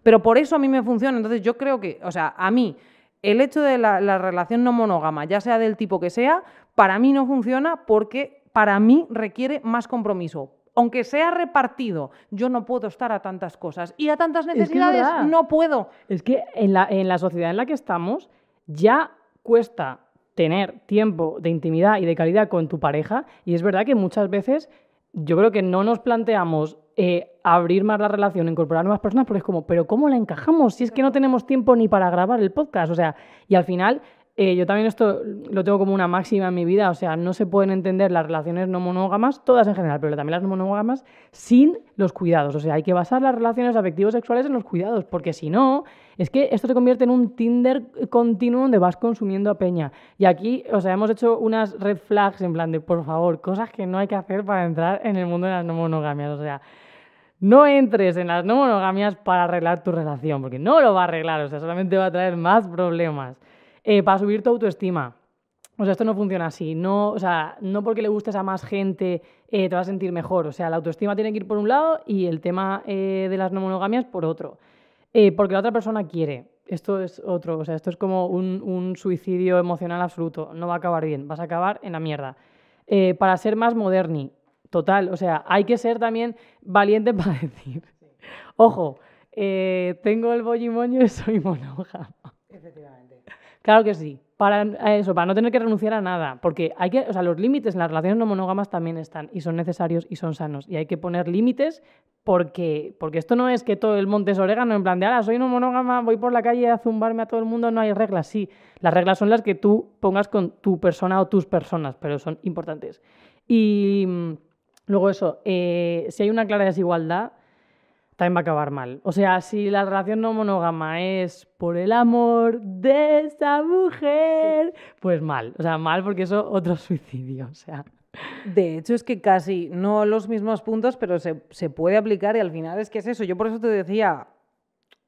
Pero por eso a mí me funciona. Entonces yo creo que, o sea, a mí el hecho de la, relación no monógama, ya sea del tipo que sea, para mí no funciona porque para mí requiere más compromiso. Aunque sea repartido, yo no puedo estar a tantas cosas y a tantas necesidades no puedo. Es que en la, en la sociedad en la que estamos ya cuesta tener tiempo de intimidad y de calidad con tu pareja y es verdad que muchas veces yo creo que no nos planteamos eh, abrir más la relación, incorporar nuevas personas, porque es como, pero ¿cómo la encajamos? Si es que no tenemos tiempo ni para grabar el podcast. O sea, y al final, eh, yo también esto lo tengo como una máxima en mi vida, o sea, no se pueden entender las relaciones no monógamas, todas en general, pero también las no monógamas, sin los cuidados. O sea, hay que basar las relaciones afectivos sexuales en los cuidados, porque si no, es que esto se convierte en un Tinder continuo donde vas consumiendo a peña. Y aquí, o sea, hemos hecho unas red flags en plan de, por favor, cosas que no hay que hacer para entrar en el mundo de las no monogamias. O sea, no entres en las no monogamias para arreglar tu relación, porque no lo va a arreglar, o sea, solamente va a traer más problemas. Eh, para subir tu autoestima. O sea, esto no funciona así. No, o sea, no porque le gustes a más gente eh, te vas a sentir mejor. O sea, la autoestima tiene que ir por un lado y el tema eh, de las no monogamias por otro. porque la otra persona quiere. Esto es otro. O sea, esto es como un, suicidio emocional absoluto. No va a acabar bien. Vas a acabar en la mierda. para ser más moderni, Total, o sea, hay que ser también valiente para decir, ojo, tengo el bollimoño y soy monógamo. Efectivamente. Claro que sí. Para eso, para no tener que renunciar a nada. Porque hay que, o sea, los límites en las relaciones no monógamas también están y son necesarios y son sanos. Y hay que poner límites porque, porque esto no es que todo el monte es orégano, en plan de, ah, soy no monógama, voy por la calle a zumbarme a todo el mundo, no hay reglas. Sí, las reglas son las que tú pongas con tu persona o tus personas, pero son importantes. Y mm, luego eso, eh, si hay una clara desigualdad, también va a acabar mal. O sea, si la relación no monógama es por el amor de esa mujer, pues mal. O sea, mal porque eso otro suicidio. O sea. De hecho, es que casi no los mismos puntos, pero se, se puede aplicar y al final es que es eso. Yo por eso te decía,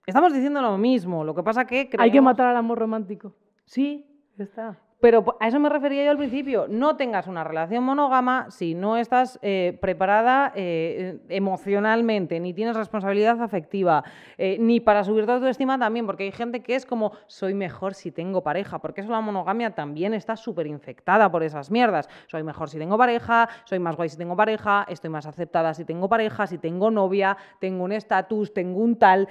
estamos diciendo lo mismo. Lo que pasa que... Hay que matar al amor romántico. Sí, está. Pero a eso me refería yo al principio. No tengas una relación monógama si no estás eh, preparada eh, emocionalmente, ni tienes responsabilidad afectiva, eh, ni para subir tu autoestima también, porque hay gente que es como, soy mejor si tengo pareja, porque eso la monogamia también está súper infectada por esas mierdas. Soy mejor si tengo pareja, soy más guay si tengo pareja, estoy más aceptada si tengo pareja, si tengo novia, tengo un estatus, tengo un tal.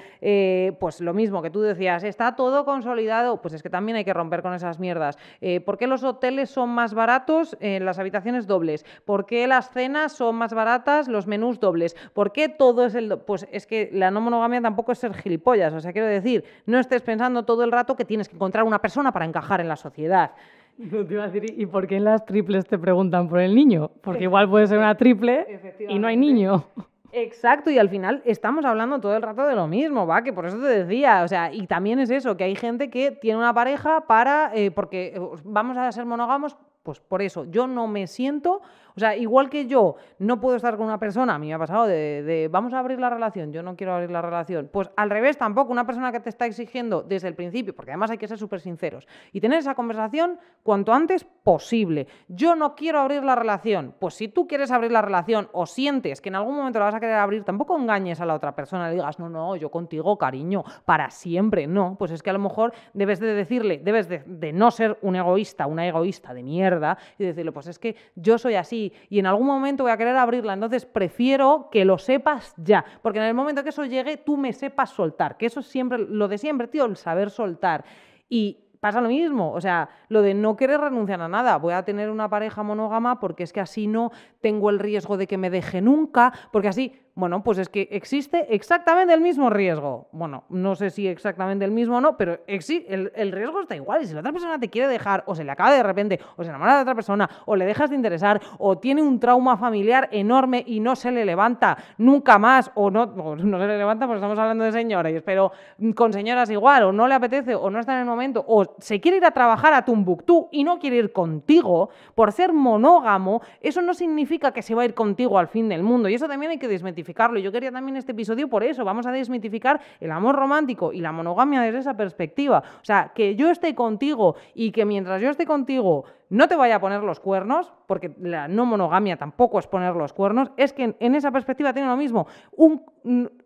pues lo mismo que tú decías, está todo consolidado, pues es que también hay que romper con esas mierdas. ¿Por qué los hoteles son más baratos en las habitaciones dobles? ¿Por qué las cenas son más baratas, los menús dobles? ¿Por qué todo es el... Pues es que la no monogamia tampoco es ser gilipollas. O sea, quiero decir, no estés pensando todo el rato que tienes que encontrar una persona para encajar en la sociedad. ¿y por qué en las triples te preguntan por el niño? Porque igual puede ser una triple y no hay niño. Exacto, y al final estamos hablando todo el rato de lo mismo, ¿va? Que por eso te decía, o sea, y también es eso, que hay gente que tiene una pareja para, eh, porque eh, vamos a ser monógamos, pues por eso, yo no me siento o sea, igual que yo no puedo estar con una persona, a mí me ha pasado de, vamos a abrir la relación, yo no quiero abrir la relación. Pues al revés tampoco, una persona que te está exigiendo desde el principio, porque además hay que ser súper sinceros, y tener esa conversación cuanto antes posible. Yo no quiero abrir la relación. Pues si tú quieres abrir la relación o sientes que en algún momento la vas a querer abrir, tampoco engañes a la otra persona, le digas, no, no, yo contigo, cariño, para siempre. No, pues es que a lo mejor debes de decirle, debes de, de no ser un egoísta, una egoísta de mierda, y decirle, pues es que yo soy así, y en algún momento voy a querer abrirla. Entonces prefiero que lo sepas ya, porque en el momento que eso llegue, tú me sepas soltar, que eso es siempre lo de siempre, tío, el saber soltar. Y pasa lo mismo, o sea, lo de no querer renunciar a nada, voy a tener una pareja monógama porque es que así no tengo el riesgo de que me deje nunca, porque así bueno, pues es que existe exactamente el mismo riesgo. Bueno, no sé si exactamente el mismo o no, pero el, el, riesgo está igual. Y si la otra persona te quiere dejar, o se le acaba de repente, o se enamora de otra persona, o le dejas de interesar, o tiene un trauma familiar enorme y no se le levanta nunca más, o no, se le levanta porque estamos hablando de señoras, pero con señoras igual, o no le apetece, o no está en el momento, o se quiere ir a trabajar a Tumbuktu y no quiere ir contigo, por ser monógamo, eso no significa que se va a ir contigo al fin del mundo. Y eso también hay que desmitificar yo quería también este episodio por eso. Vamos a desmitificar el amor romántico y la monogamia desde esa perspectiva. O sea, que yo esté contigo y que mientras yo esté contigo no te vaya a poner los cuernos, porque la no monogamia tampoco es poner los cuernos, es que en, esa perspectiva tiene lo mismo. Un,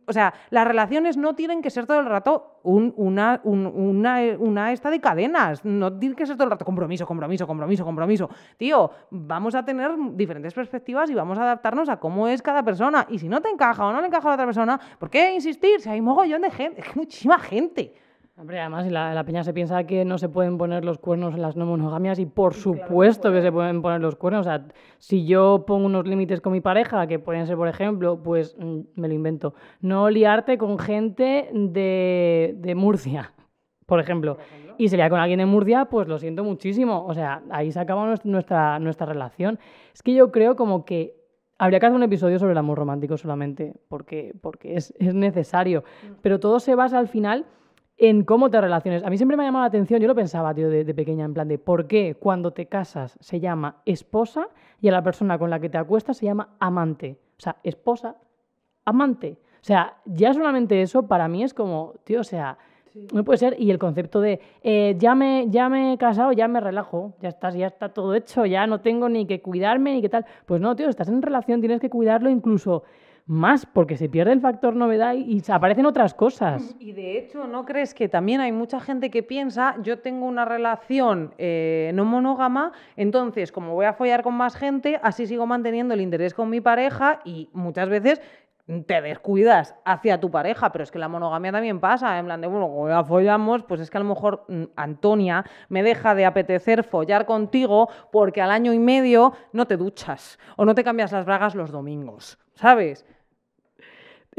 o sea, las relaciones no tienen que ser todo el rato una, una, una, esta de cadenas, no tiene que ser todo el rato compromiso, compromiso, compromiso, compromiso. Tío, vamos a tener diferentes perspectivas y vamos a adaptarnos a cómo es cada persona. Y si no te encaja o no le encaja a la otra persona, ¿por qué insistir? Si hay mogollón de gente, es muchísima gente. Hombre, además la, la, peña se piensa que no se pueden poner los cuernos en las no monogamias y por supuesto que se pueden poner los cuernos. O sea, si yo pongo unos límites con mi pareja, que pueden ser, por ejemplo, pues mm, me lo invento, no liarte con gente de, de Murcia, por ejemplo. Y si lía con alguien de Murcia, pues lo siento muchísimo. O sea, ahí se acaba nuestra, nuestra relación. Es que yo creo como que Habría que hacer un episodio sobre el amor romántico solamente, porque, porque es, es necesario. Mm. Pero todo se basa al final en cómo te relaciones. A mí siempre me ha llamado la atención, yo lo pensaba, tío, de, pequeña, en plan de por qué cuando te casas se llama esposa y a la persona con la que te acuestas se llama amante. O sea, esposa, amante. O sea, ya solamente eso para mí es como, tío, o sea, no puede ser. Y el concepto de eh, ya, me, ya me he casado, ya me relajo, ya estás, ya está todo hecho, ya no tengo ni que cuidarme ni qué tal. Pues no, tío, estás en relación, tienes que cuidarlo incluso más porque se pierde el factor novedad y, aparecen otras cosas. Y de hecho, ¿no crees que también hay mucha gente que piensa, yo tengo una relación eh, no monógama, entonces como voy a follar con más gente, así sigo manteniendo el interés con mi pareja y muchas veces te descuidas hacia tu pareja, pero es que la monogamia también pasa, en plan de, bueno, como ya follamos, pues es que a lo mejor mm, Antonia me deja de apetecer follar contigo porque al año y medio no te duchas o no te cambias las bragas los domingos, ¿sabes?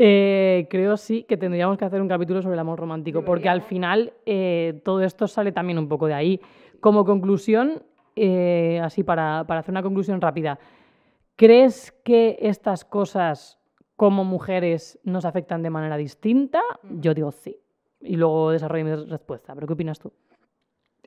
Eh, creo sí que tendríamos que hacer un capítulo sobre el amor romántico, porque al final eh, todo esto sale también un poco de ahí. Como conclusión, eh, así para, para hacer una conclusión rápida, ¿crees que estas cosas como mujeres nos afectan de manera distinta? Yo digo sí. Y luego desarrollo mi respuesta. ¿Pero qué opinas tú?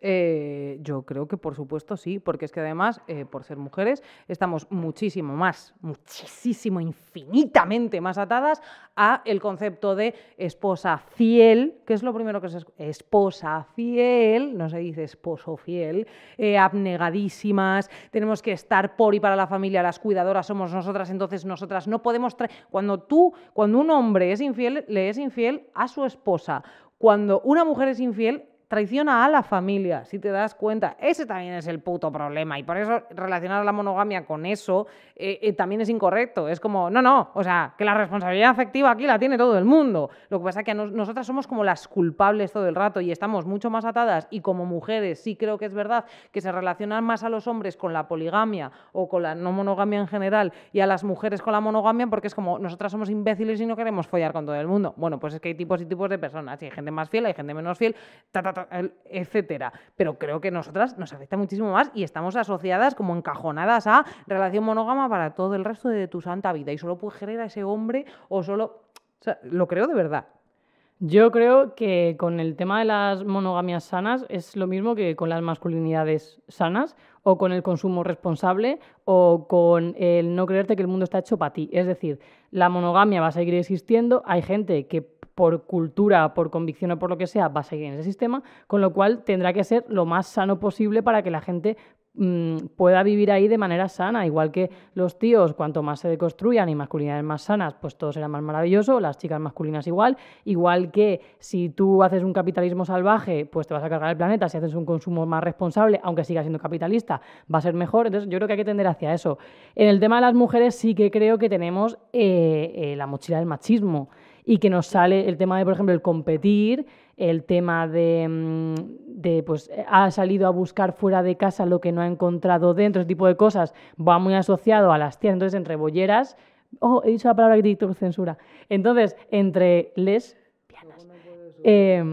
Eh, yo creo que por supuesto sí, porque es que además, eh, por ser mujeres, estamos muchísimo más, muchísimo, infinitamente más atadas a el concepto de esposa fiel, que es lo primero que es esposa fiel, no se dice esposo fiel, eh, abnegadísimas, tenemos que estar por y para la familia, las cuidadoras somos nosotras, entonces nosotras no podemos traer... Cuando tú, cuando un hombre es infiel, le es infiel a su esposa. Cuando una mujer es infiel, traiciona a la familia, si te das cuenta. Ese también es el puto problema. Y por eso relacionar la monogamia con eso eh, eh, también es incorrecto. Es como, no, no, o sea, que la responsabilidad afectiva aquí la tiene todo el mundo. Lo que pasa es que nosotras somos como las culpables todo el rato y estamos mucho más atadas. Y como mujeres, sí creo que es verdad que se relacionan más a los hombres con la poligamia o con la no monogamia en general y a las mujeres con la monogamia porque es como, nosotras somos imbéciles y no queremos follar con todo el mundo. Bueno, pues es que hay tipos y tipos de personas. hay gente más fiel, hay gente menos fiel, ta, ta, ta etcétera. Pero creo que nosotras nos afecta muchísimo más y estamos asociadas como encajonadas a relación monógama para todo el resto de tu santa vida y solo puedes querer a ese hombre o solo... lo creo de verdad. Yo creo que con el tema de las monogamias sanas es lo mismo que con las masculinidades sanas o con el consumo responsable o con el no creerte que el mundo está hecho para ti. Es decir, la monogamia va a seguir existiendo, hay gente que por cultura, por convicción o por lo que sea, va a seguir en ese sistema, con lo cual tendrá que ser lo más sano posible para que la gente mm, pueda vivir ahí de manera sana, igual que los tíos, cuanto más se deconstruyan y masculinidades más sanas, pues todo será más maravilloso, las chicas masculinas igual, igual que si tú haces un capitalismo salvaje, pues te vas a cargar el planeta, si haces un consumo más responsable, aunque sigas siendo capitalista, va a ser mejor, entonces yo creo que hay que tender hacia eso. En el tema de las mujeres sí que creo que tenemos eh, eh, la mochila del machismo y que nos sale el tema de, por ejemplo, el competir, el tema de, mm, de, pues, ha salido a buscar fuera de casa lo que no ha encontrado dentro, ese tipo de cosas, va muy asociado a las tías, entonces entre bolleras, oh, he dicho la palabra que TikTok censura, entonces entre lesbianas. Eh,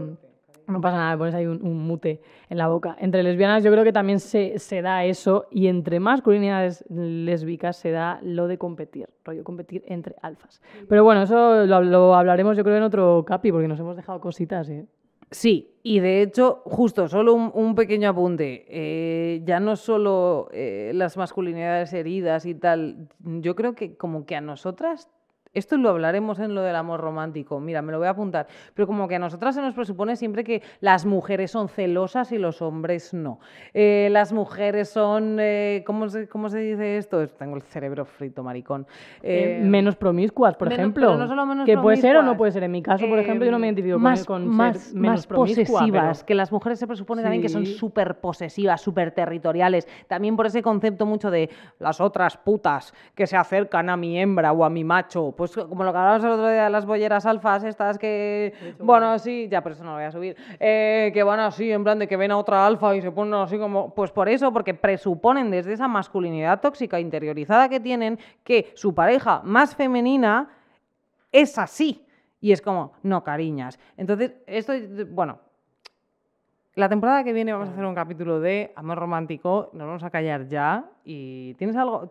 no pasa nada, pones ahí un, mute en la boca. Entre lesbianas yo creo que también se, se, da eso y entre masculinidades lésbicas se da lo de competir, rollo competir entre alfas. Pero bueno, eso lo, hablaremos yo creo en otro capi porque nos hemos dejado cositas. ¿eh? Sí, y de hecho, justo, solo un, pequeño apunte. Eh, ya no solo eh, las masculinidades heridas y tal, yo creo que como que a nosotras esto lo hablaremos en lo del amor romántico, mira, me lo voy a apuntar, pero como que a nosotras se nos presupone siempre que las mujeres son celosas y los hombres no. Eh, las mujeres son, eh, ¿cómo, se, ¿cómo, se, dice esto? Tengo el cerebro frito, maricón. Eh, menos promiscuas, por ejemplo. No solo menos que puede ser o no puede ser. En mi caso, por ejemplo, yo no me identifico más, con, más, menos posesivas, que las mujeres se presupone también que son súper posesivas, súper territoriales. También por ese concepto mucho de las otras putas que se acercan a mi hembra o a mi macho pues como lo que hablábamos el otro día de las bolleras alfas, estas que, bueno, sí, ya, por eso no lo voy a subir, eh, que van así, en plan de que ven a otra alfa y se ponen así como, pues por eso, porque presuponen desde esa masculinidad tóxica interiorizada que tienen que su pareja más femenina es así. Y es como, no, cariñas. Entonces, esto, bueno, la temporada que viene vamos a hacer un capítulo de amor romántico, nos vamos a callar ya. ¿Y tienes algo,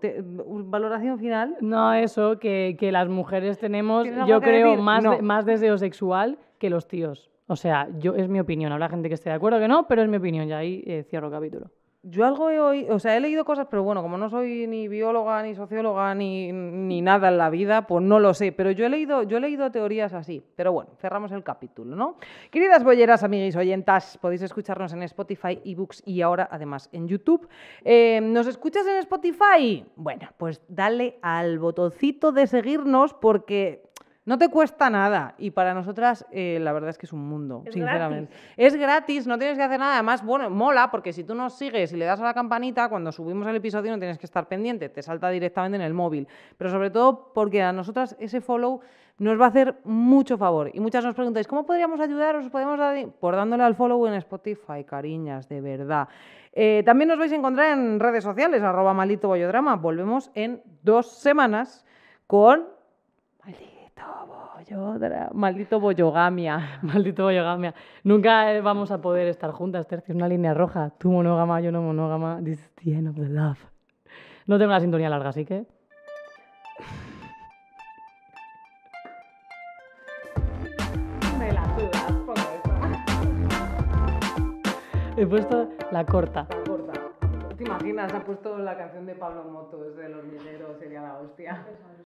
valoración final? No, eso, que, las mujeres tenemos, yo creo, más, más deseo sexual que los tíos. O sea, yo es mi opinión. Habrá gente que esté de acuerdo que no, pero es mi opinión. Y ahí eh, cierro el capítulo. Yo algo he oído, o sea, he leído cosas, pero bueno, como no soy ni bióloga, ni socióloga, ni, ni, nada en la vida, pues no lo sé. Pero yo he leído, yo he leído teorías así. Pero bueno, cerramos el capítulo, ¿no? Queridas bolleras, amiguis oyentas, podéis escucharnos en Spotify, ebooks y ahora además en YouTube. Eh, ¿Nos escuchas en Spotify? Bueno, pues dale al botoncito de seguirnos porque No te cuesta nada. Y para nosotras, eh, la verdad es que es un mundo, Es sinceramente. Es gratis, no tienes que hacer nada. Además, bueno, mola, porque si tú nos sigues y le das a la campanita, cuando subimos el episodio no tienes que estar pendiente, te salta directamente en el móvil. Pero sobre todo porque a nosotras ese follow nos va a hacer mucho favor. Y muchas nos preguntáis, ¿cómo podríamos ayudaros? ¿Podemos dar? Por dándole al follow en Spotify, cariñas, de verdad. Eh, también nos vais a encontrar en redes sociales, arroba maldito bollodrama. Volvemos en dos semanas con maldito bollogamia. Maldito bollogamia. Nunca eh, vamos a poder estar juntas, Tercio. Es una línea roja. Tú monógama, yo no monógama. This is the end of the love. No tengo la sintonía larga, así que... Me la sudas, pongo He puesto la corta. La corta. ¿Te imaginas? Ha puesto la canción de Pablo Motos del hormiguero, sería la hostia.